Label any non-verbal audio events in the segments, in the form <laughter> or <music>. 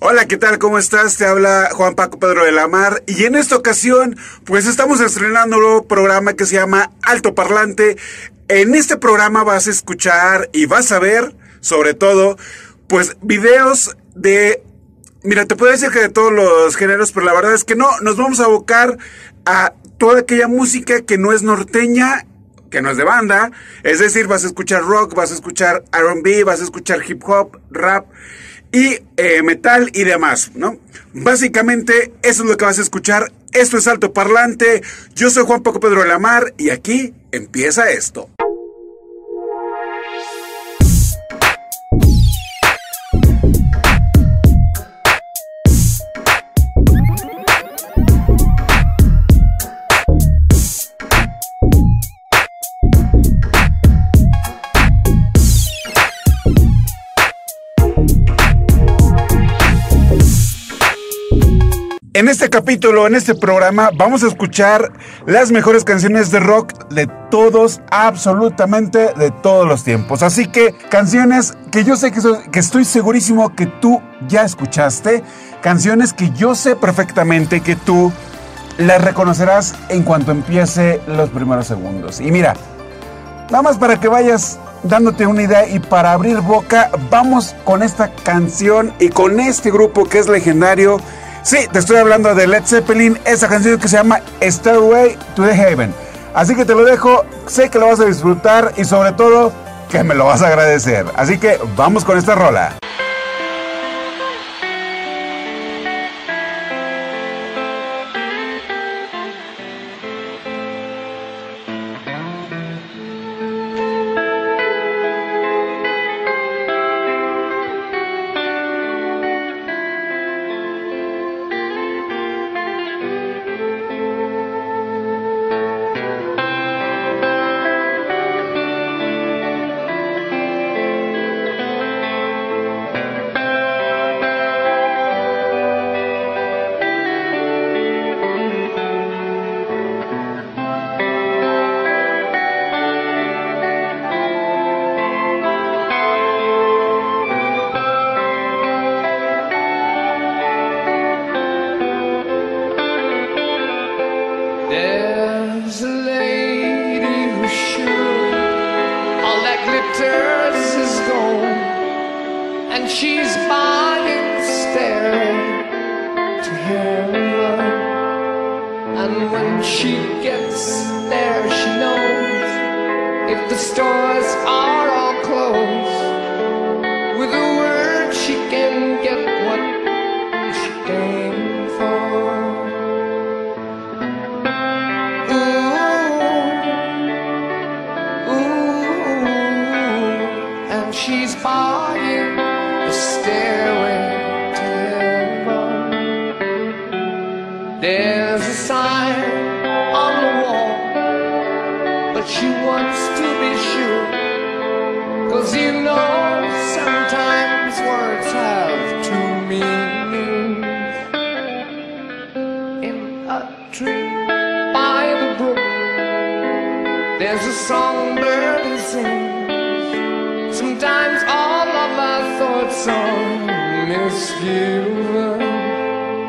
Hola, ¿qué tal? ¿Cómo estás? Te habla Juan Paco Pedro de la Mar y en esta ocasión pues estamos estrenando un nuevo programa que se llama Alto Parlante. En este programa vas a escuchar y vas a ver sobre todo pues videos de... Mira, te puedo decir que de todos los géneros, pero la verdad es que no, nos vamos a abocar a toda aquella música que no es norteña que no es de banda, es decir, vas a escuchar rock, vas a escuchar RB, vas a escuchar hip hop, rap y eh, metal y demás, ¿no? Básicamente eso es lo que vas a escuchar. Esto es Alto Parlante. Yo soy Juan Paco Pedro de la Mar y aquí empieza esto. En este capítulo, en este programa, vamos a escuchar las mejores canciones de rock de todos, absolutamente de todos los tiempos. Así que canciones que yo sé que, que estoy segurísimo que tú ya escuchaste, canciones que yo sé perfectamente que tú las reconocerás en cuanto empiece los primeros segundos. Y mira, nada más para que vayas dándote una idea y para abrir boca, vamos con esta canción y con este grupo que es legendario Sí, te estoy hablando de Led Zeppelin, esa canción que se llama Stairway to the Heaven. Así que te lo dejo, sé que lo vas a disfrutar y sobre todo que me lo vas a agradecer. Así que vamos con esta rola.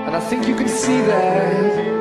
And I think you can see that.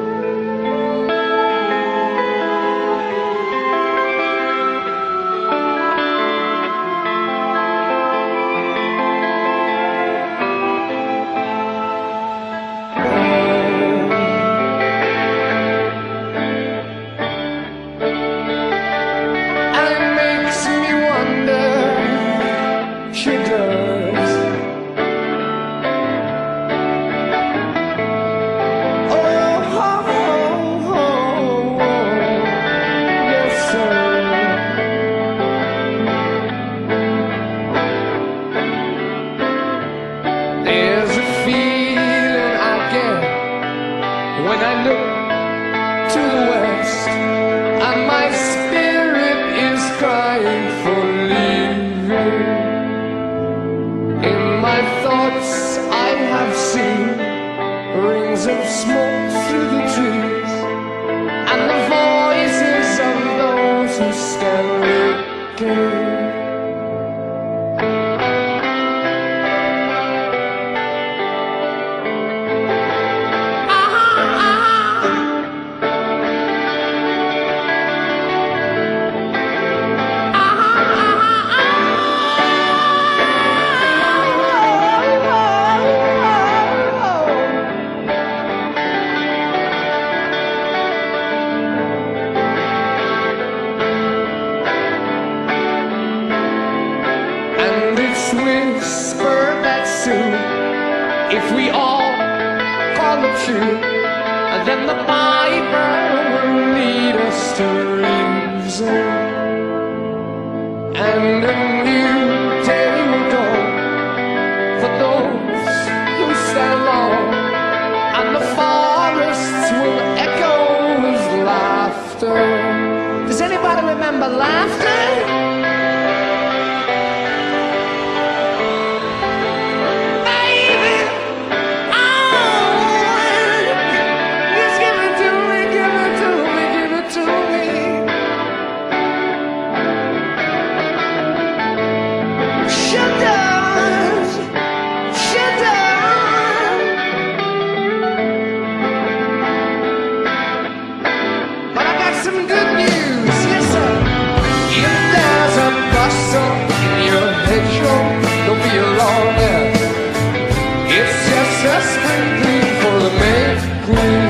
Just a sprinkling for the May Queen.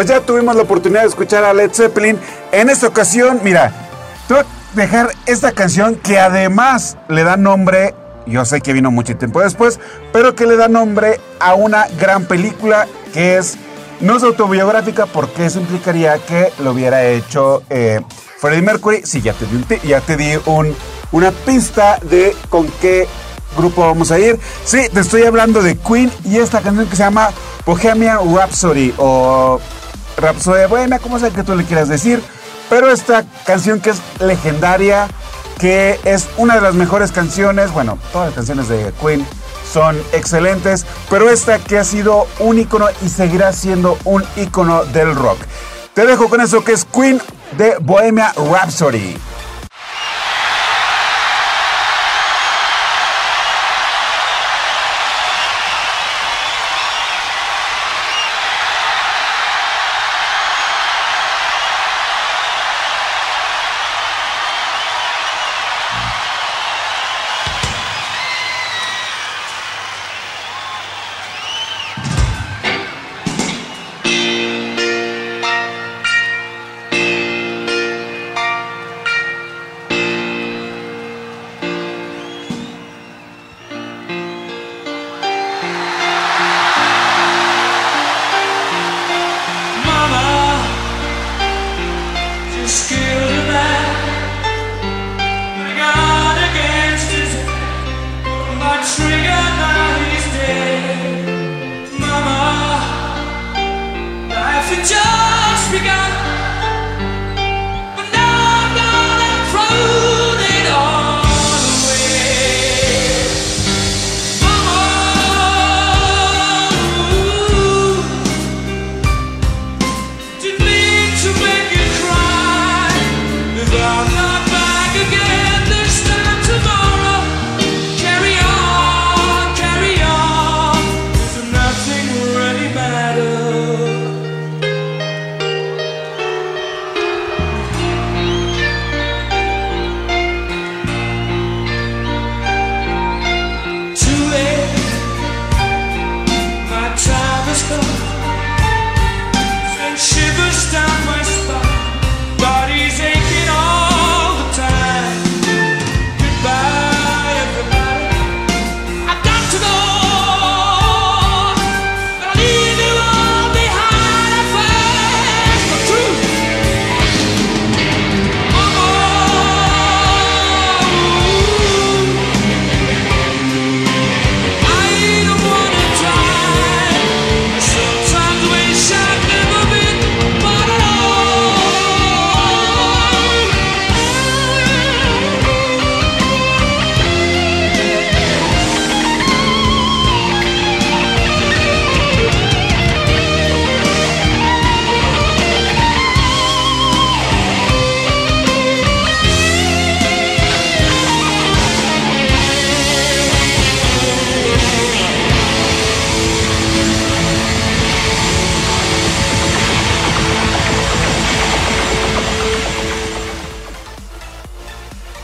Pues ya tuvimos la oportunidad de escuchar a Led Zeppelin. En esta ocasión, mira, te voy a dejar esta canción que además le da nombre, yo sé que vino mucho tiempo después, pero que le da nombre a una gran película que es, no es autobiográfica porque eso implicaría que lo hubiera hecho eh, Freddie Mercury. Sí, ya te di, un ya te di un, una pista de con qué grupo vamos a ir. Sí, te estoy hablando de Queen y esta canción que se llama Bohemian Rhapsody o Rhapsody Bohemia, como sea que tú le quieras decir. Pero esta canción que es legendaria, que es una de las mejores canciones, bueno, todas las canciones de Queen son excelentes, pero esta que ha sido un icono y seguirá siendo un icono del rock. Te dejo con eso que es Queen de Bohemia Rhapsody.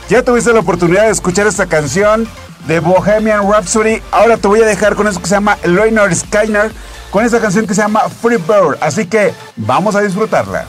Ya tuviste la oportunidad de escuchar esta canción de Bohemian Rhapsody. Ahora te voy a dejar con eso que se llama Leonard Skyner, con esta canción que se llama Free Bird. Así que vamos a disfrutarla.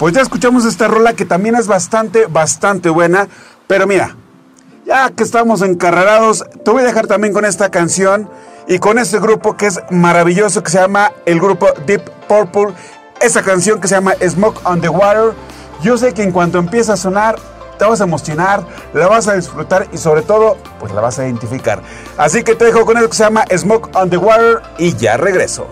Pues ya escuchamos esta rola que también es bastante, bastante buena. Pero mira, ya que estamos encarrerados, te voy a dejar también con esta canción y con este grupo que es maravilloso, que se llama el grupo Deep Purple. Esa canción que se llama Smoke on the Water. Yo sé que en cuanto empieza a sonar, te vas a emocionar, la vas a disfrutar y sobre todo, pues la vas a identificar. Así que te dejo con eso que se llama Smoke on the Water y ya regreso.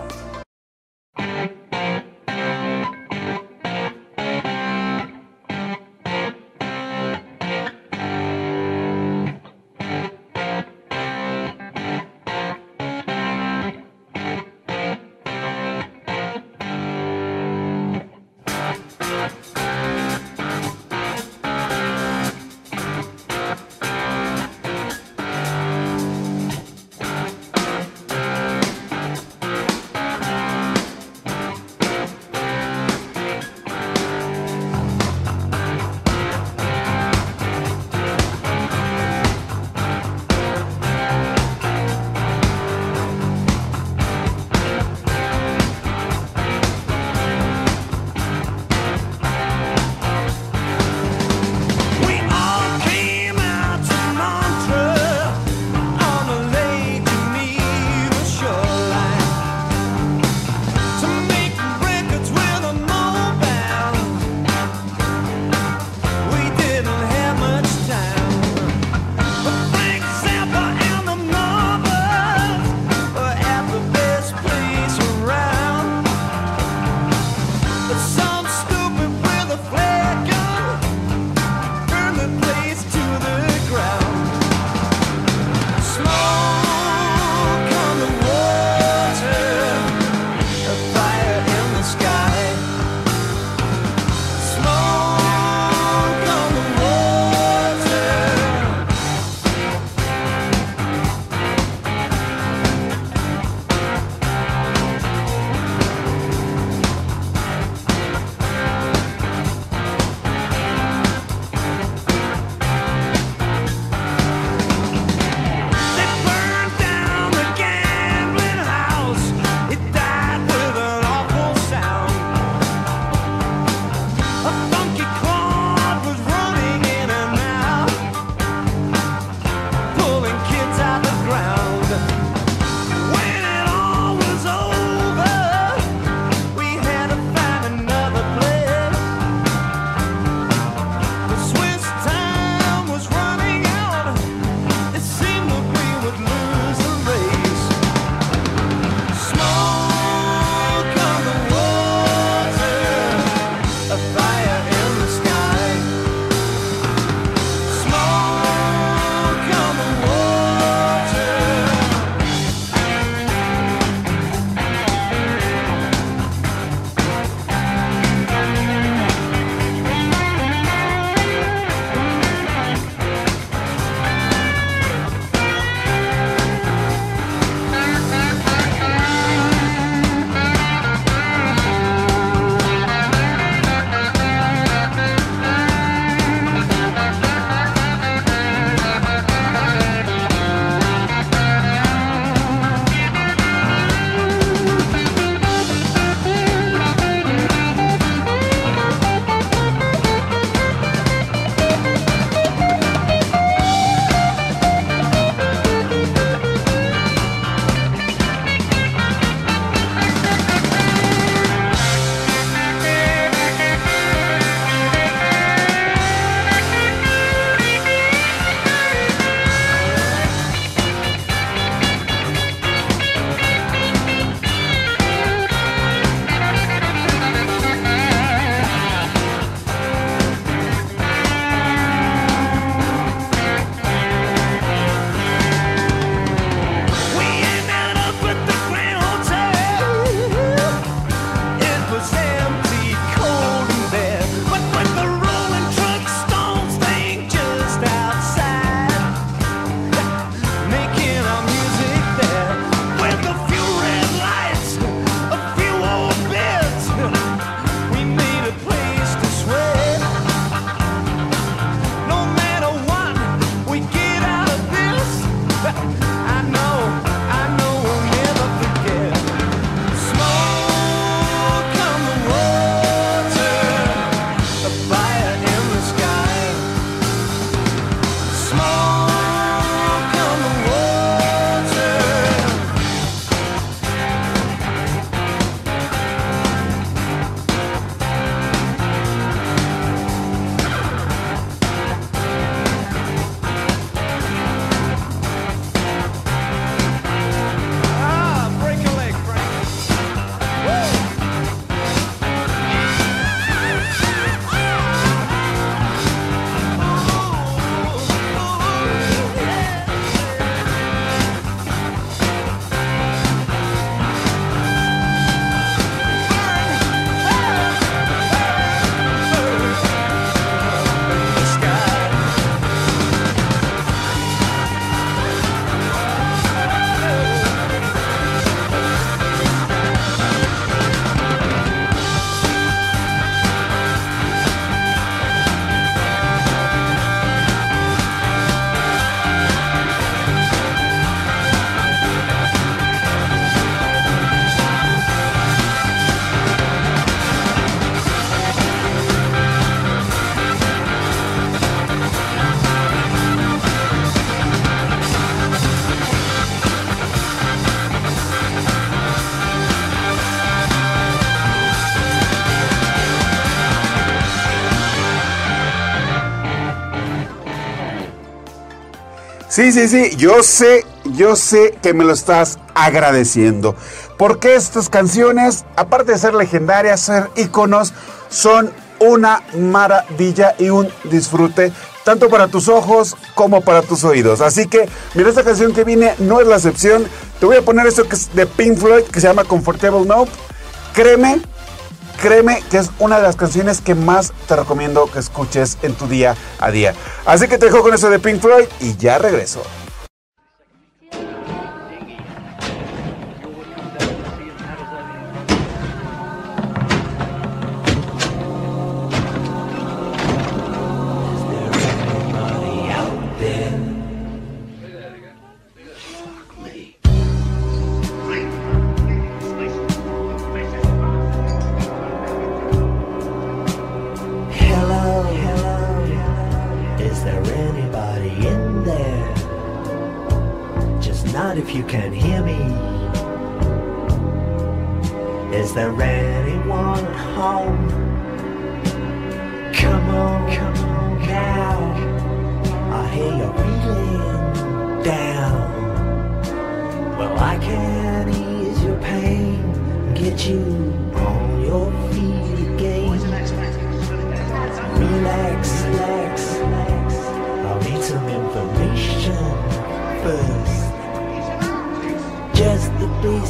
Sí, sí, sí, yo sé, yo sé que me lo estás agradeciendo. Porque estas canciones, aparte de ser legendarias, ser íconos, son una maravilla y un disfrute tanto para tus ojos como para tus oídos. Así que, mira, esta canción que viene no es la excepción. Te voy a poner esto que es de Pink Floyd, que se llama Comfortable Now. Créeme, créeme que es una de las canciones que más te recomiendo que escuches en tu día a día. Así que te dejo con eso de Pink Floyd y ya regreso. If you can hear me. Is there anyone at home? Come on, come on now. I hear you're feeling down. Well, I can ease your pain, get you on your feet again. Relax,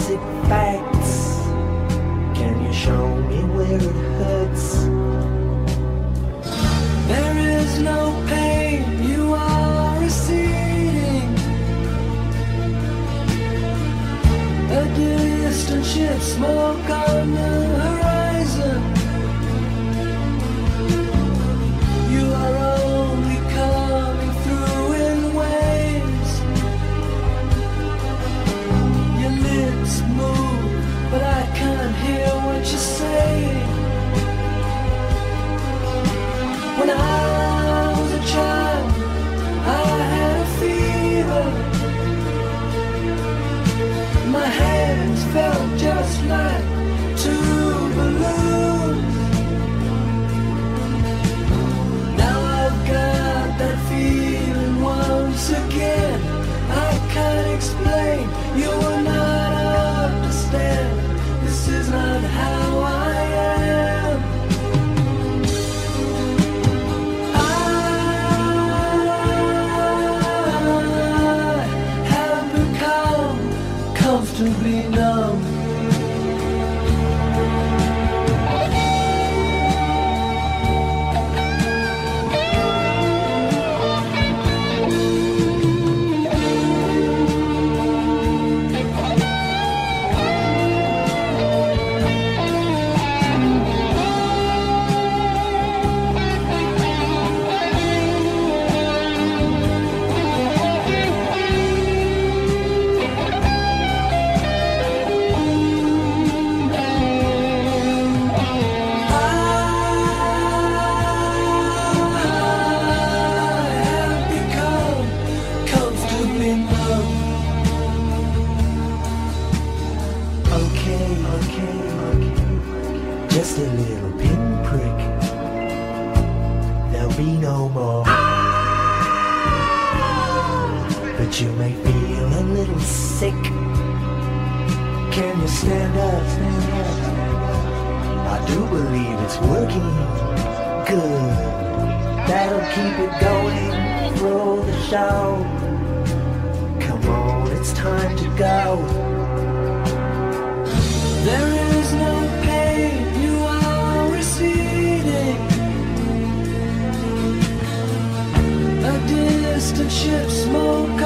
basic facts. Can you show me where it hurts? There is no pain you are receding. A distant ship, smoke stand up? I do believe it's working. Good. That'll keep it going through the show. Come on, it's time to go. There is no pain, you are receding. A distant ship, smoke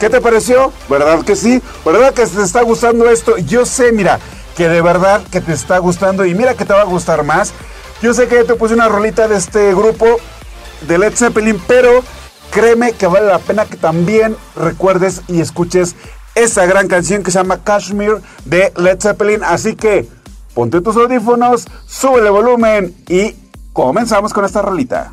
¿Qué te pareció? ¿Verdad que sí? ¿Verdad que te está gustando esto? Yo sé, mira, que de verdad que te está gustando y mira que te va a gustar más. Yo sé que te puse una rolita de este grupo de Led Zeppelin, pero créeme que vale la pena que también recuerdes y escuches esa gran canción que se llama Kashmir de Led Zeppelin. Así que ponte tus audífonos, sube el volumen y comenzamos con esta rolita.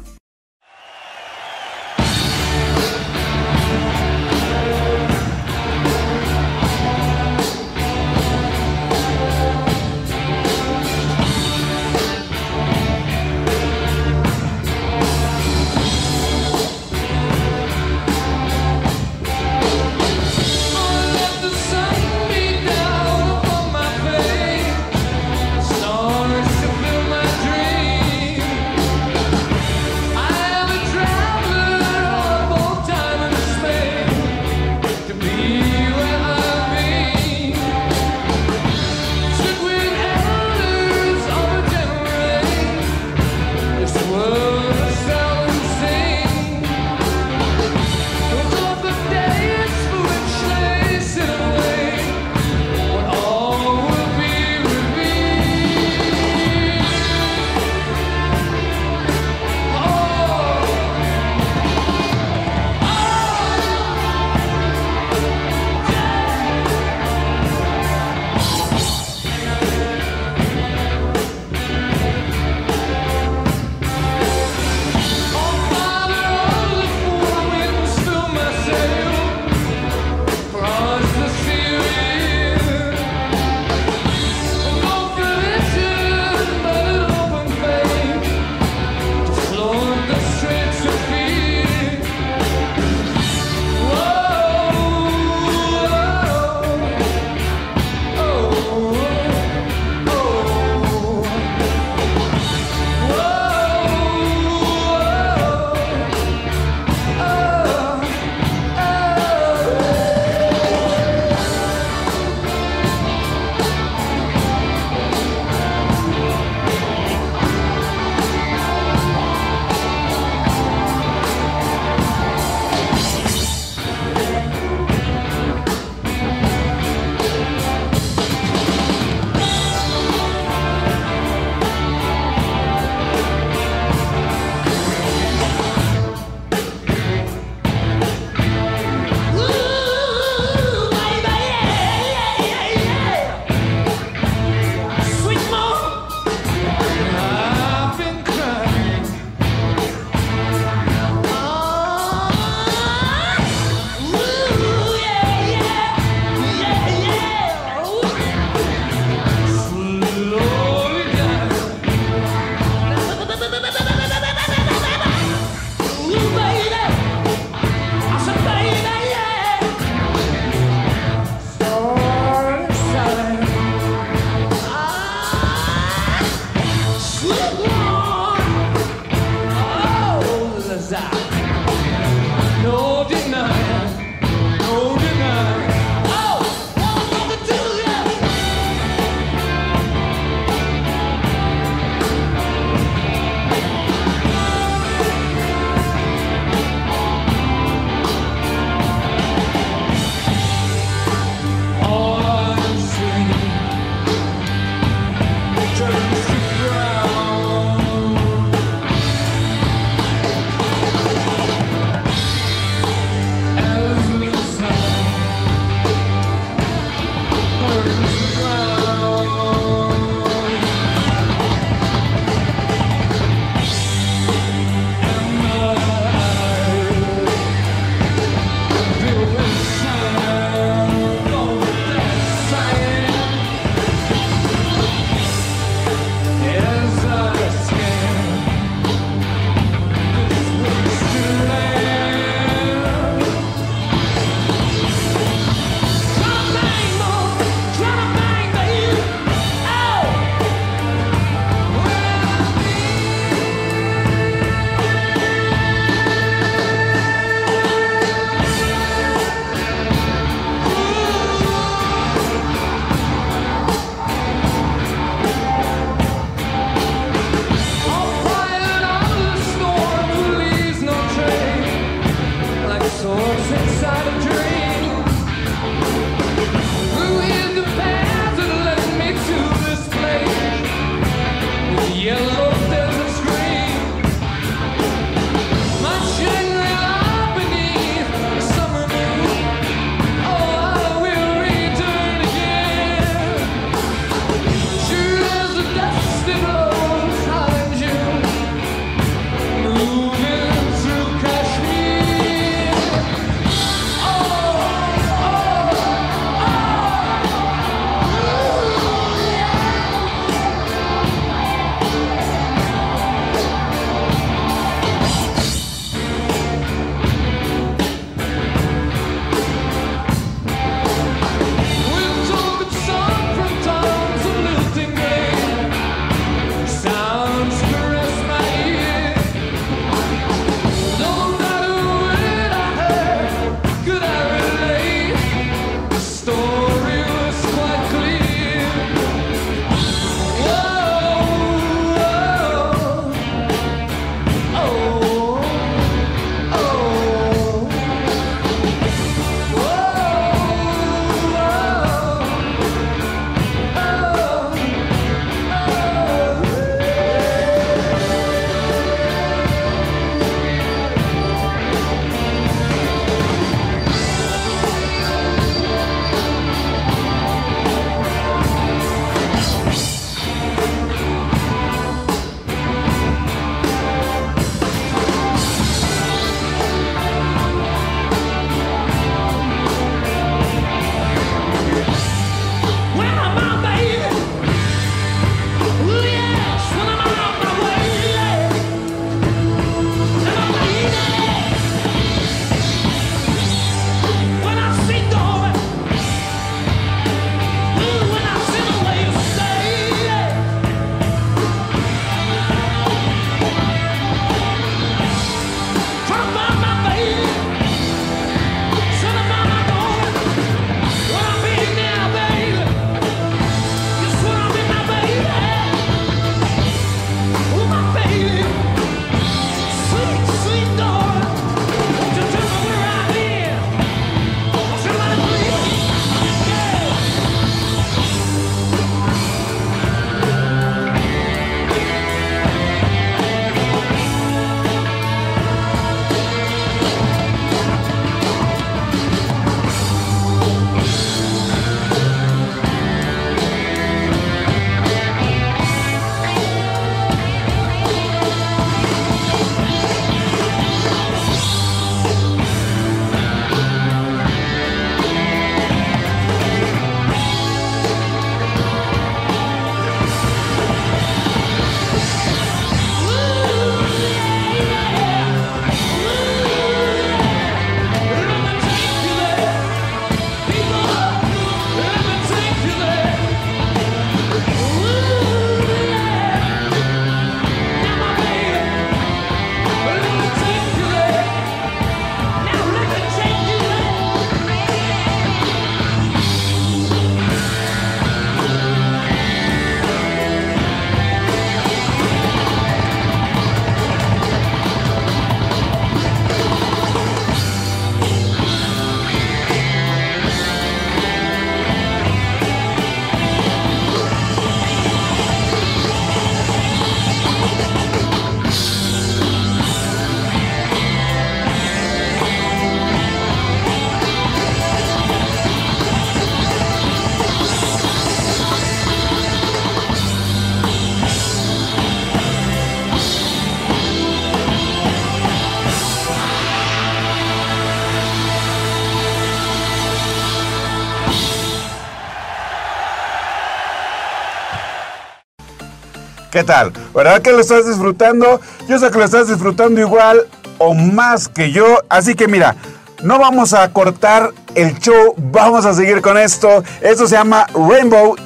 ¿Qué tal? ¿Verdad que lo estás disfrutando? Yo sé que lo estás disfrutando igual o más que yo. Así que mira, no vamos a cortar el show, vamos a seguir con esto. Esto se llama Rainbow.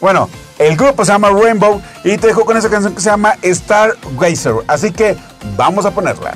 Bueno, el grupo se llama Rainbow y te dejo con esa canción que se llama Star Racer. Así que vamos a ponerla.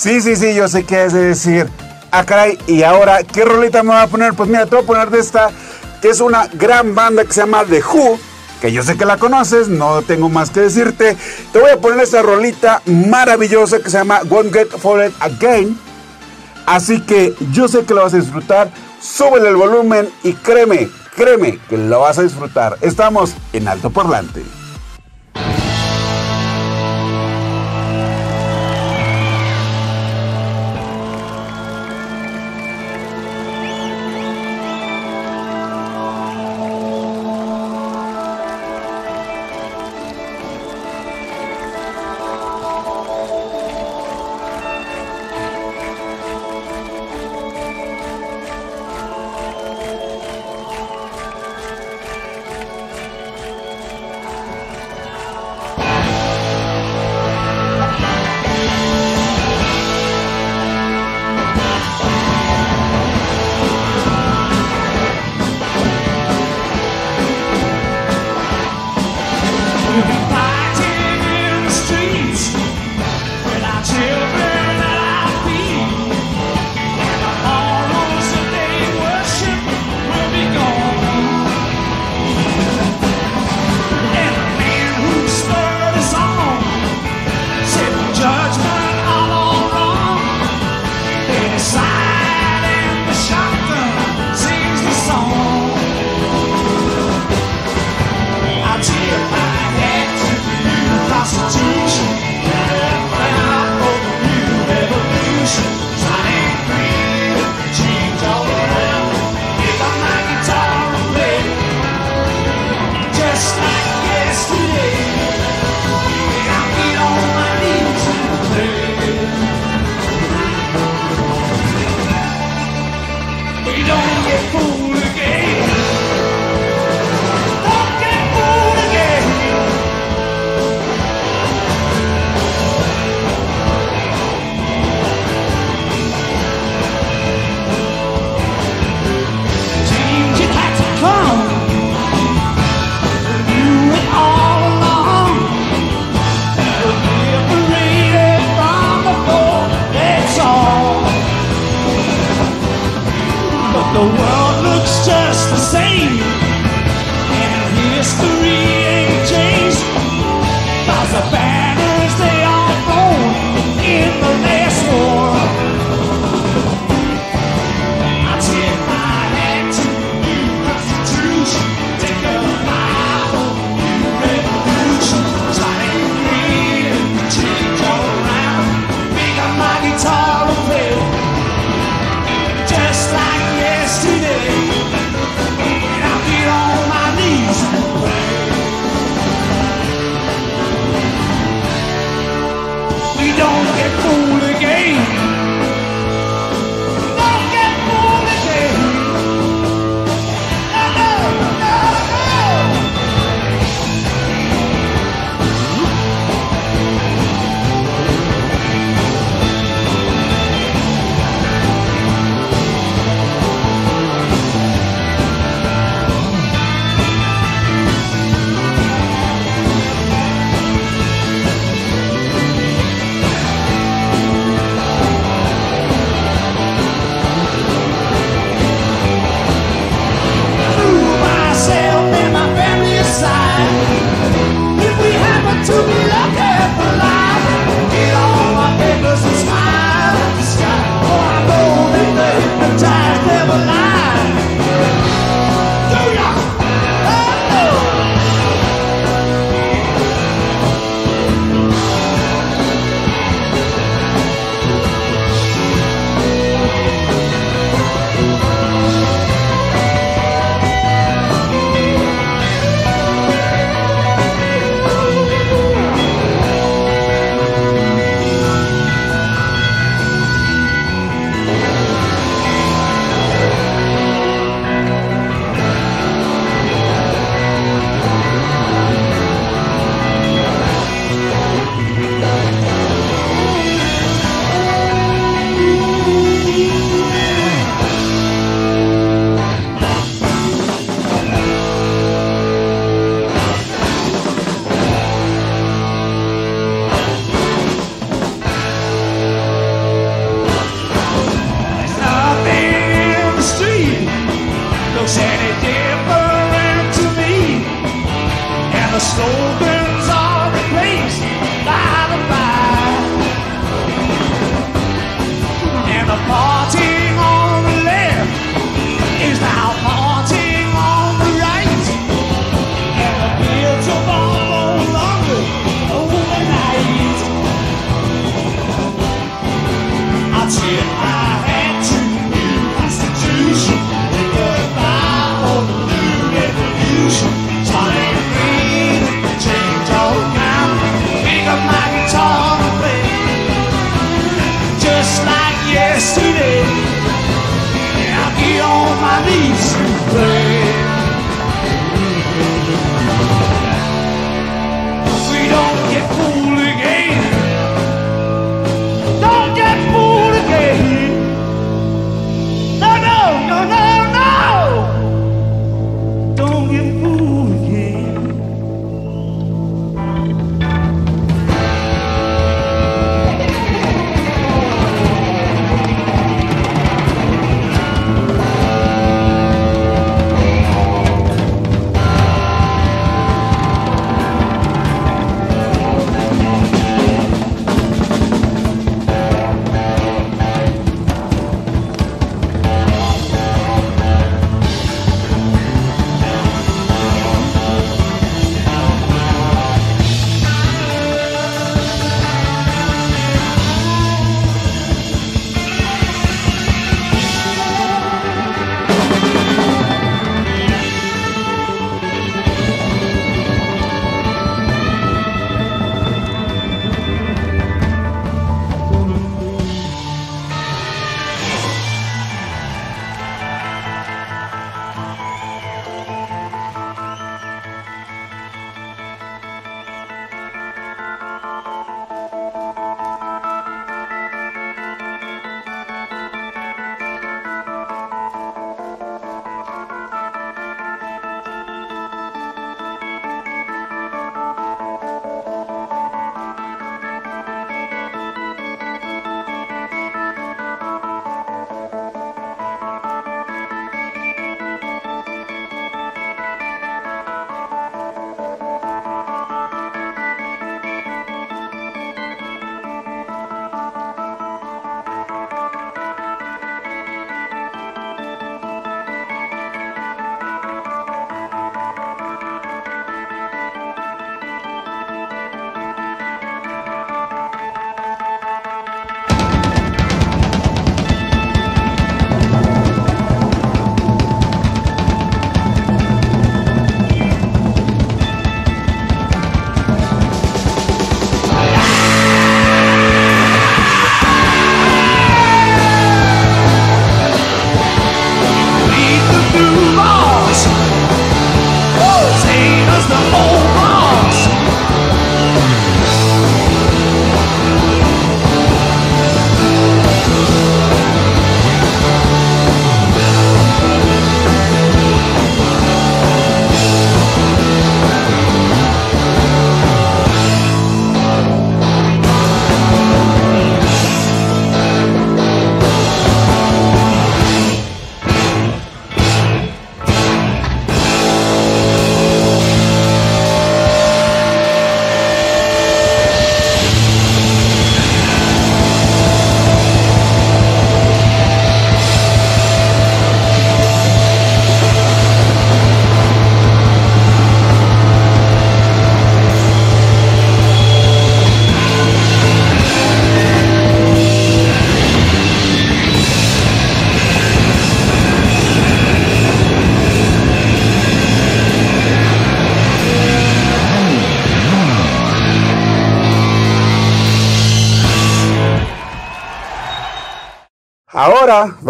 Sí, sí, sí, yo sé qué es de decir. Ah, caray, y ahora, ¿qué rolita me va a poner? Pues mira, te voy a poner de esta, que es una gran banda que se llama The Who, que yo sé que la conoces, no tengo más que decirte. Te voy a poner esta rolita maravillosa que se llama Won't Get It Again. Así que yo sé que lo vas a disfrutar. Súbele el volumen y créeme, créeme que lo vas a disfrutar. Estamos en Alto Parlante.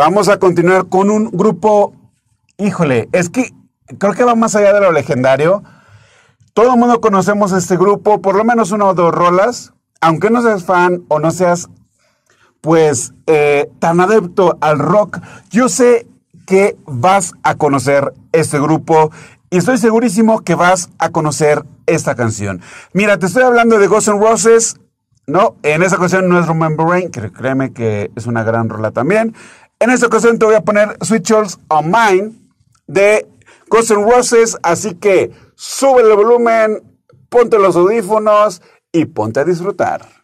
Vamos a continuar con un grupo, híjole, es que creo que va más allá de lo legendario. Todo el mundo conocemos este grupo, por lo menos una o dos rolas, aunque no seas fan o no seas, pues, eh, tan adepto al rock, yo sé que vas a conocer este grupo y estoy segurísimo que vas a conocer esta canción. Mira, te estoy hablando de Ghost N' Roses, no, en esta ocasión no es Remember Rain, que créeme que es una gran rola también. En esta ocasión te voy a poner Sweet Charles on Mine de Guns N' Roses, así que sube el volumen, ponte los audífonos y ponte a disfrutar.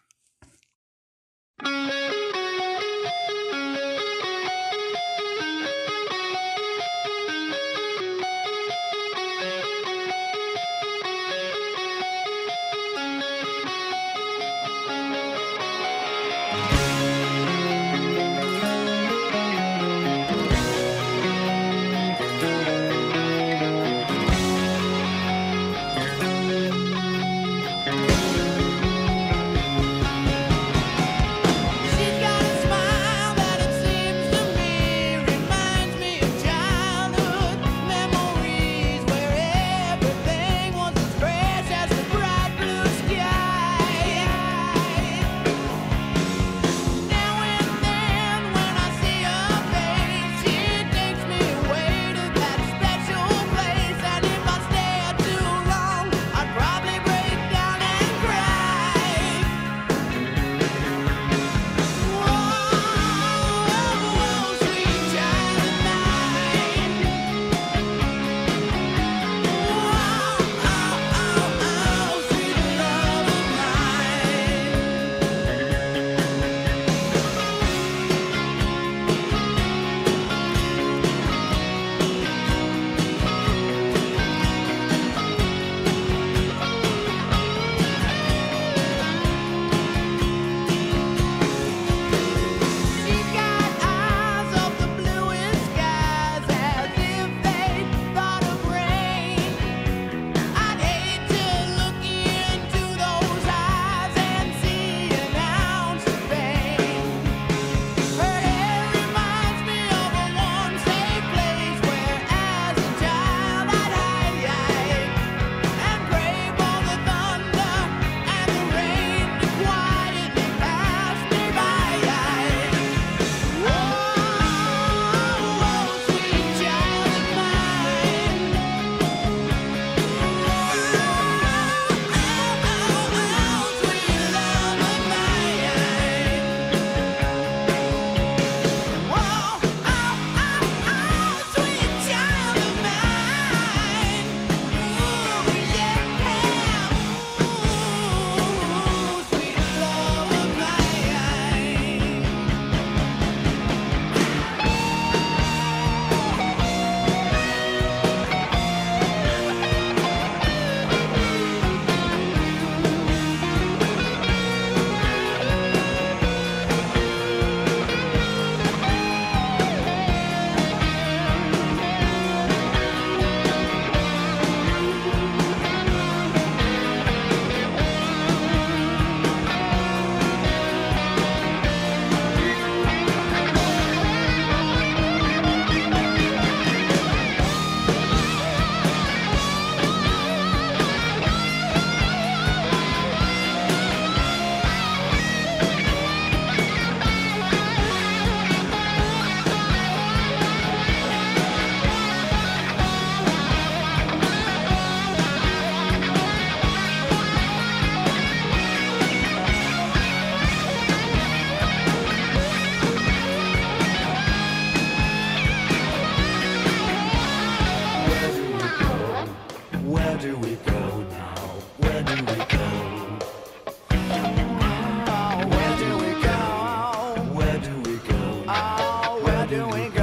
doing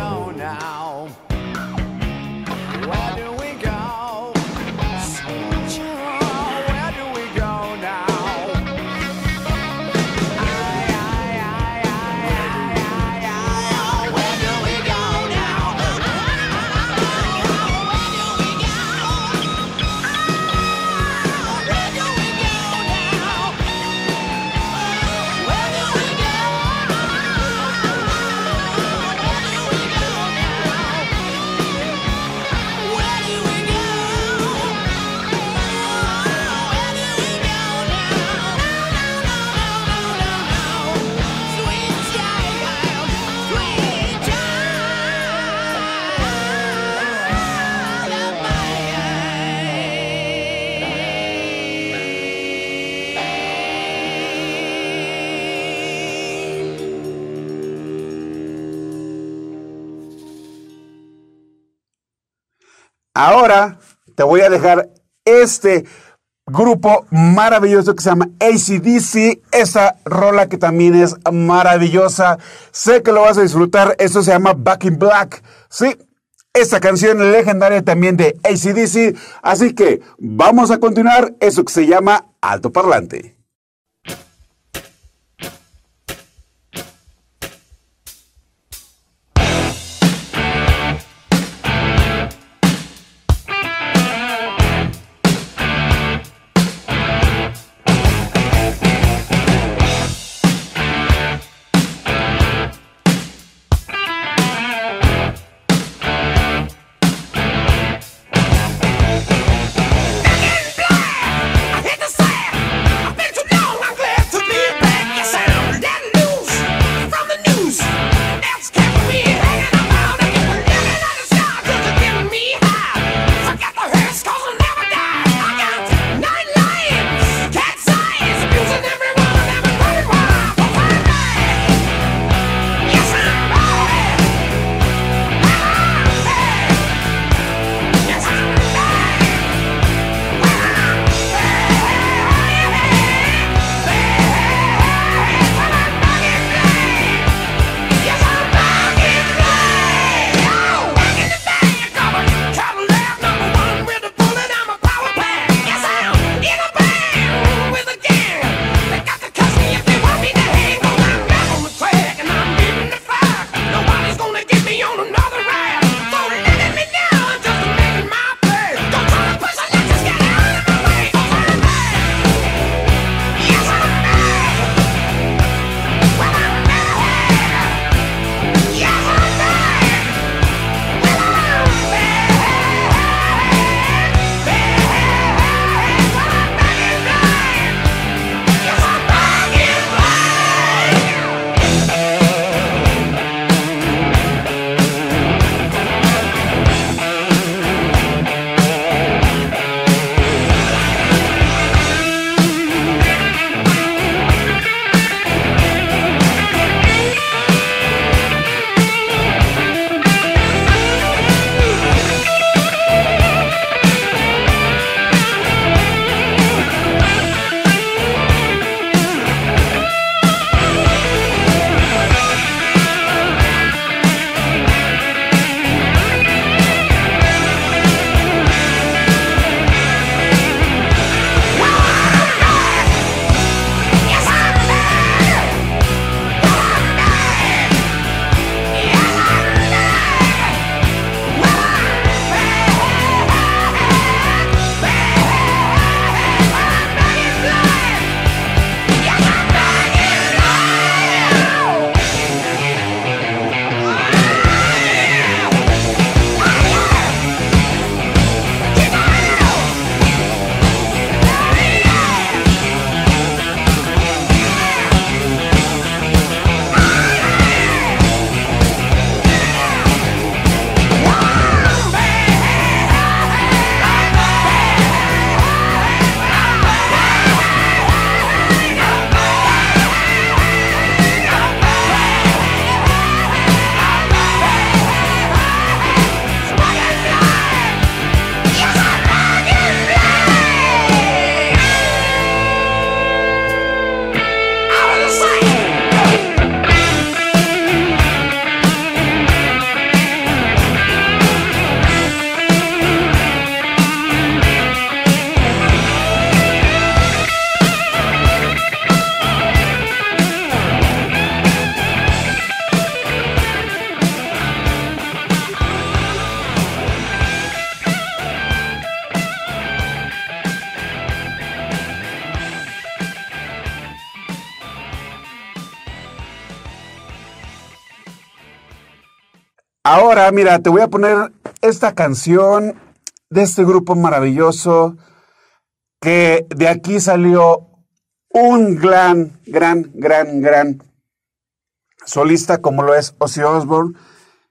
dejar este grupo maravilloso que se llama ACDC. Esa rola que también es maravillosa. Sé que lo vas a disfrutar. Esto se llama Back in Black. Sí. Esta canción legendaria también de ACDC. Así que vamos a continuar eso que se llama Alto Parlante. Mira, te voy a poner esta canción de este grupo maravilloso que de aquí salió un gran, gran, gran, gran solista como lo es Ozzy Osbourne.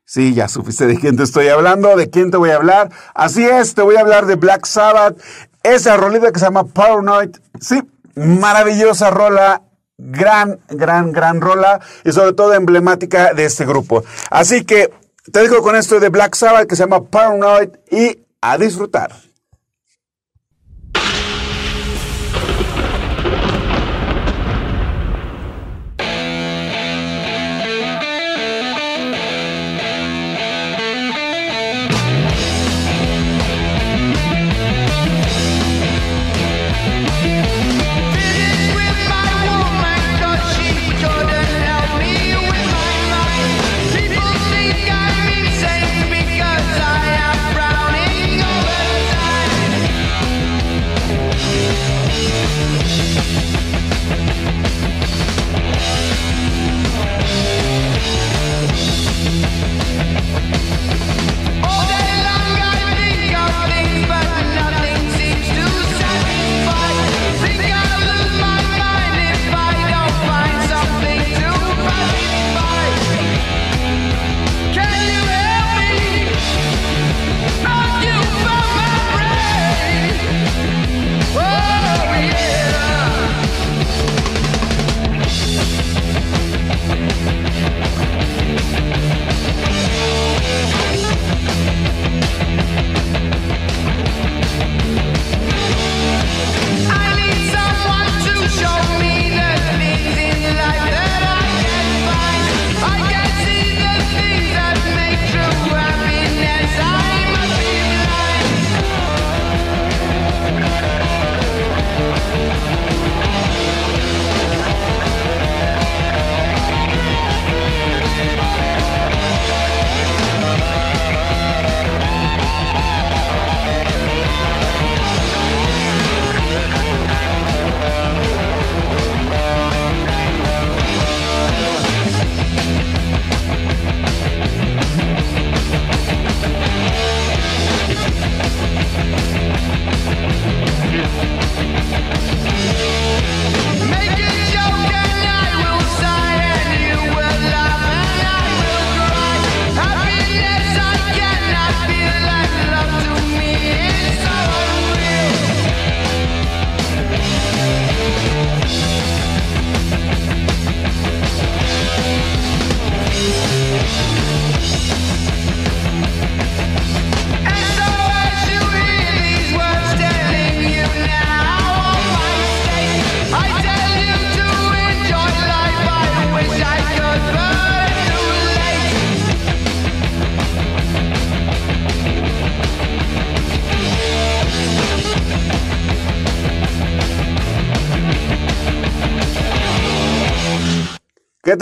Sí, ya supiste de quién te estoy hablando, de quién te voy a hablar. Así es, te voy a hablar de Black Sabbath, esa rolita que se llama Paranoid. Sí, maravillosa rola, gran, gran, gran rola y sobre todo emblemática de este grupo. Así que te dejo con esto de Black Sabbath que se llama Paranoid y a disfrutar.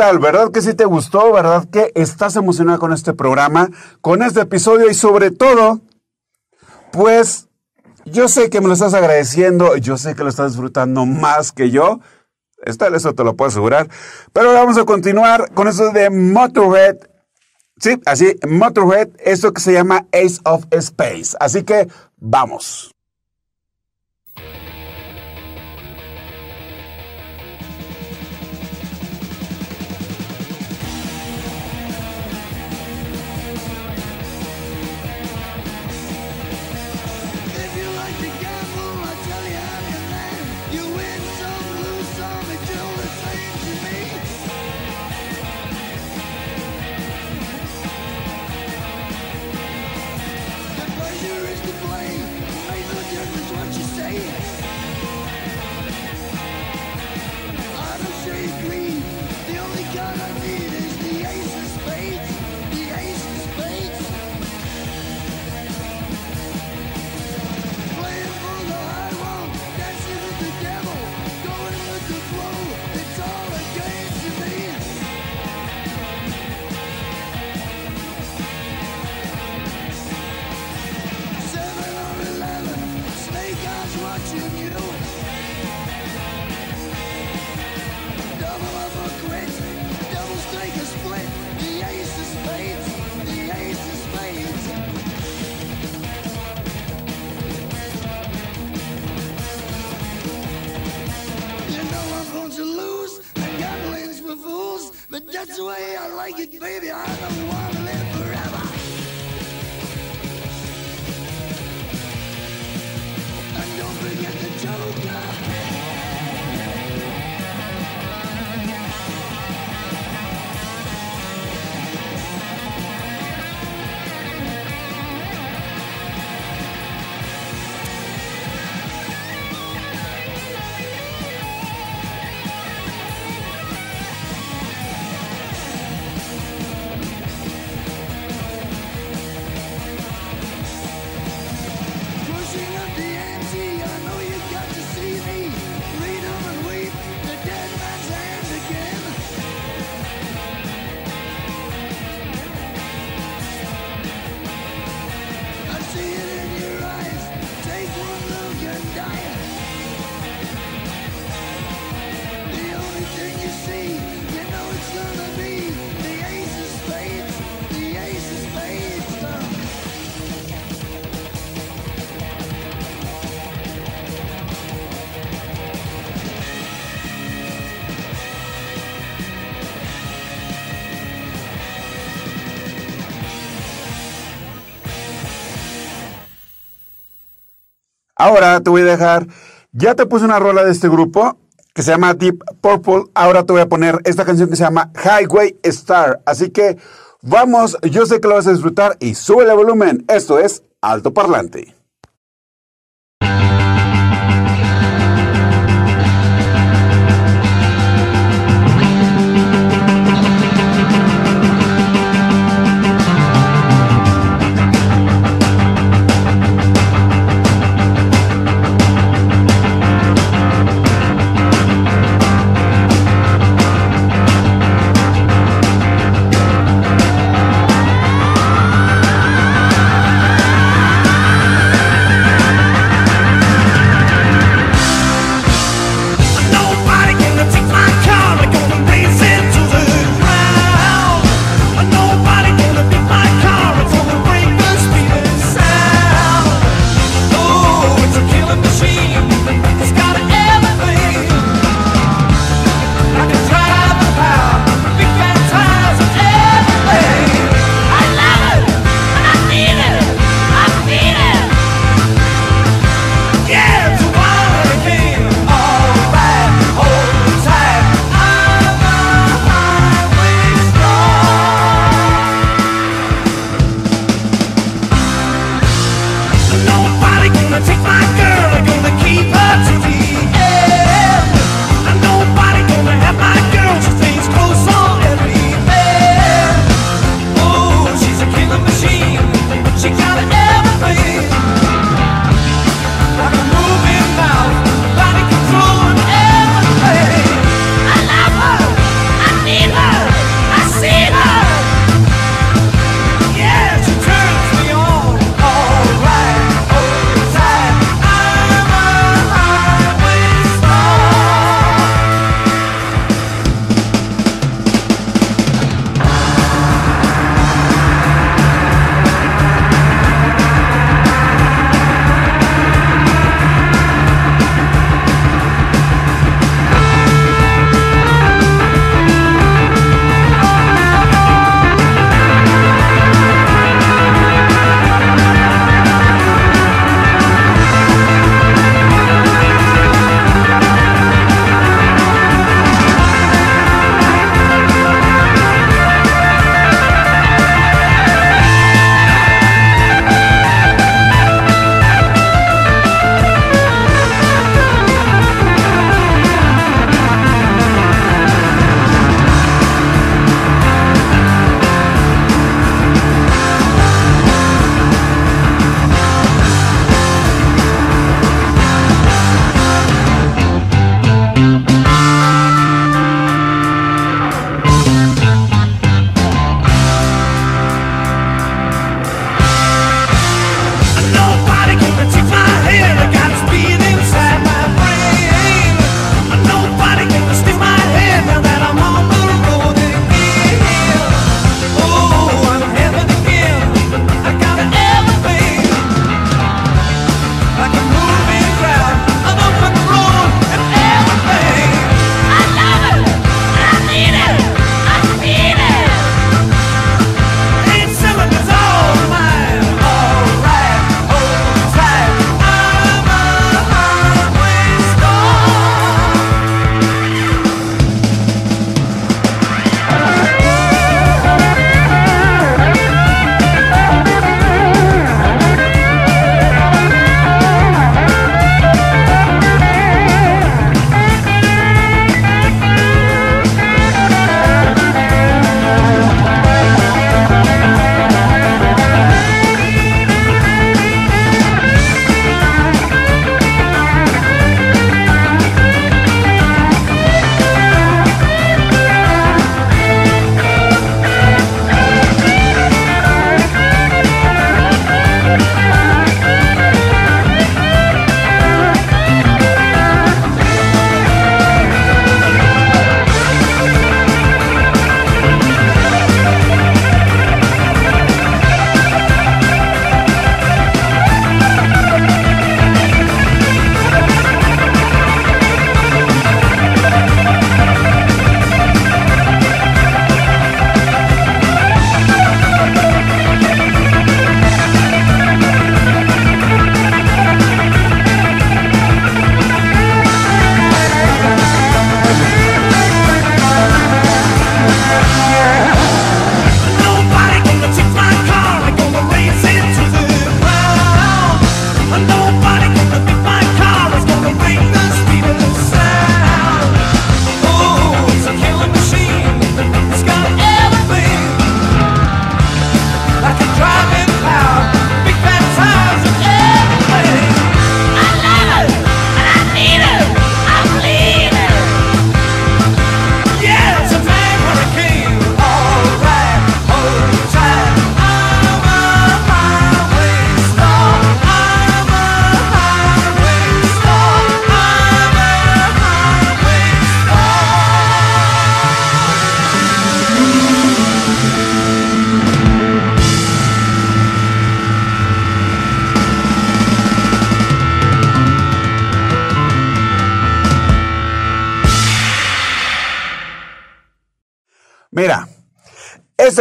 ¿Verdad que sí te gustó? ¿Verdad que estás emocionada con este programa, con este episodio y sobre todo, pues yo sé que me lo estás agradeciendo, yo sé que lo estás disfrutando más que yo. Está, eso te lo puedo asegurar. Pero ahora vamos a continuar con eso de Motorhead. Sí, así, Motorhead, esto que se llama Ace of Space. Así que vamos. te voy a dejar, ya te puse una rola de este grupo que se llama Deep Purple, ahora te voy a poner esta canción que se llama Highway Star, así que vamos, yo sé que lo vas a disfrutar y sube el volumen, esto es Alto Parlante.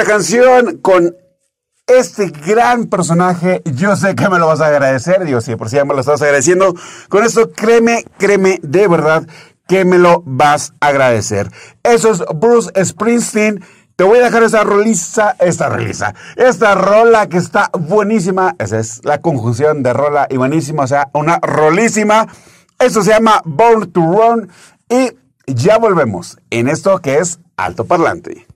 Esta canción con este gran personaje, yo sé que me lo vas a agradecer, digo, si por si ya me lo estás agradeciendo, con esto créeme, créeme de verdad que me lo vas a agradecer. Eso es Bruce Springsteen. Te voy a dejar esa roliza, esta roliza, esta rola que está buenísima. Esa es la conjunción de rola y buenísima, o sea, una rolísima. Eso se llama Born to Run y ya volvemos en esto que es Alto Parlante.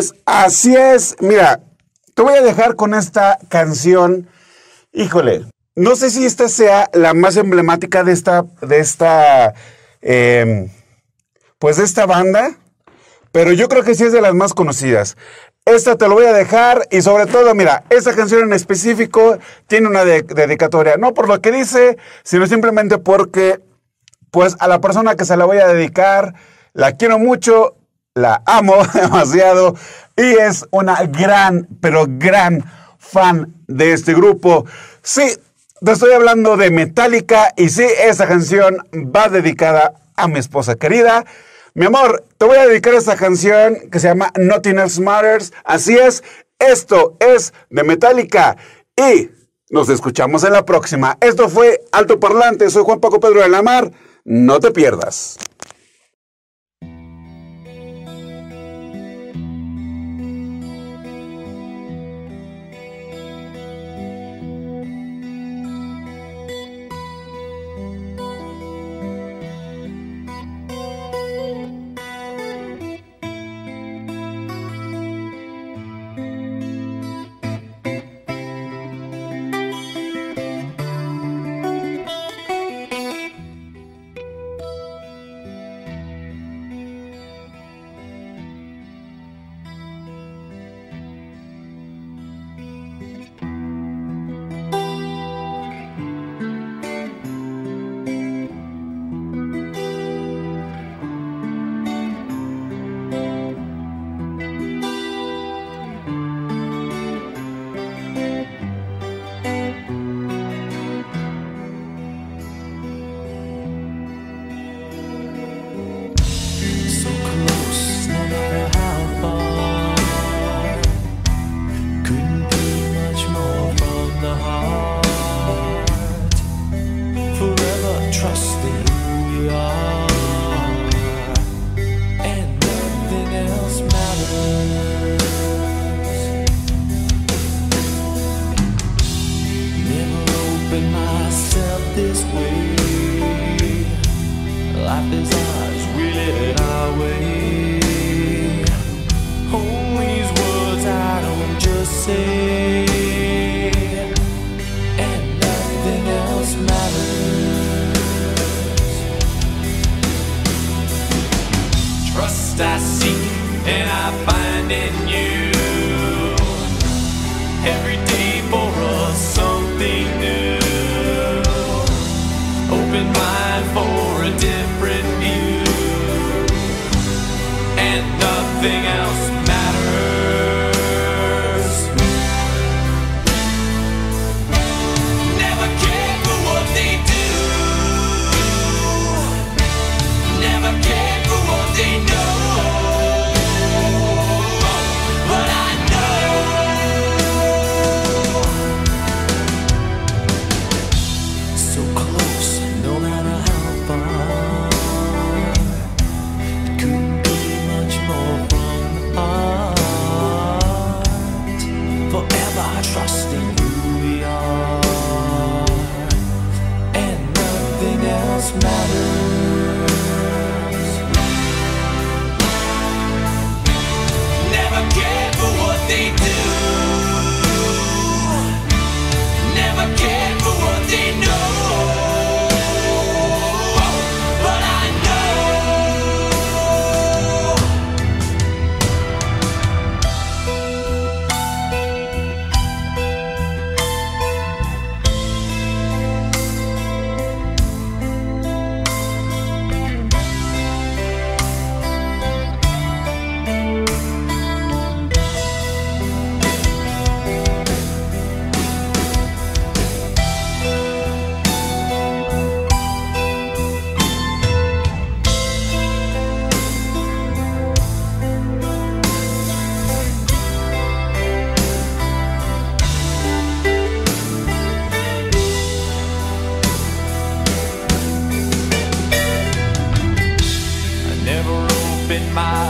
Pues así es. Mira, te voy a dejar con esta canción. Híjole, no sé si esta sea la más emblemática de esta, de esta, eh, pues de esta banda, pero yo creo que sí es de las más conocidas. Esta te lo voy a dejar y sobre todo, mira, esta canción en específico tiene una de- dedicatoria, no por lo que dice, sino simplemente porque, pues a la persona que se la voy a dedicar, la quiero mucho, la amo <laughs> demasiado y es una gran, pero gran fan de este grupo. Sí, te estoy hablando de Metallica y sí, esa canción va dedicada a mi esposa querida. Mi amor, te voy a dedicar esta canción que se llama Nothing Else Matters. Así es, esto es de Metallica y nos escuchamos en la próxima. Esto fue Alto Parlante, soy Juan Paco Pedro de la Mar. No te pierdas.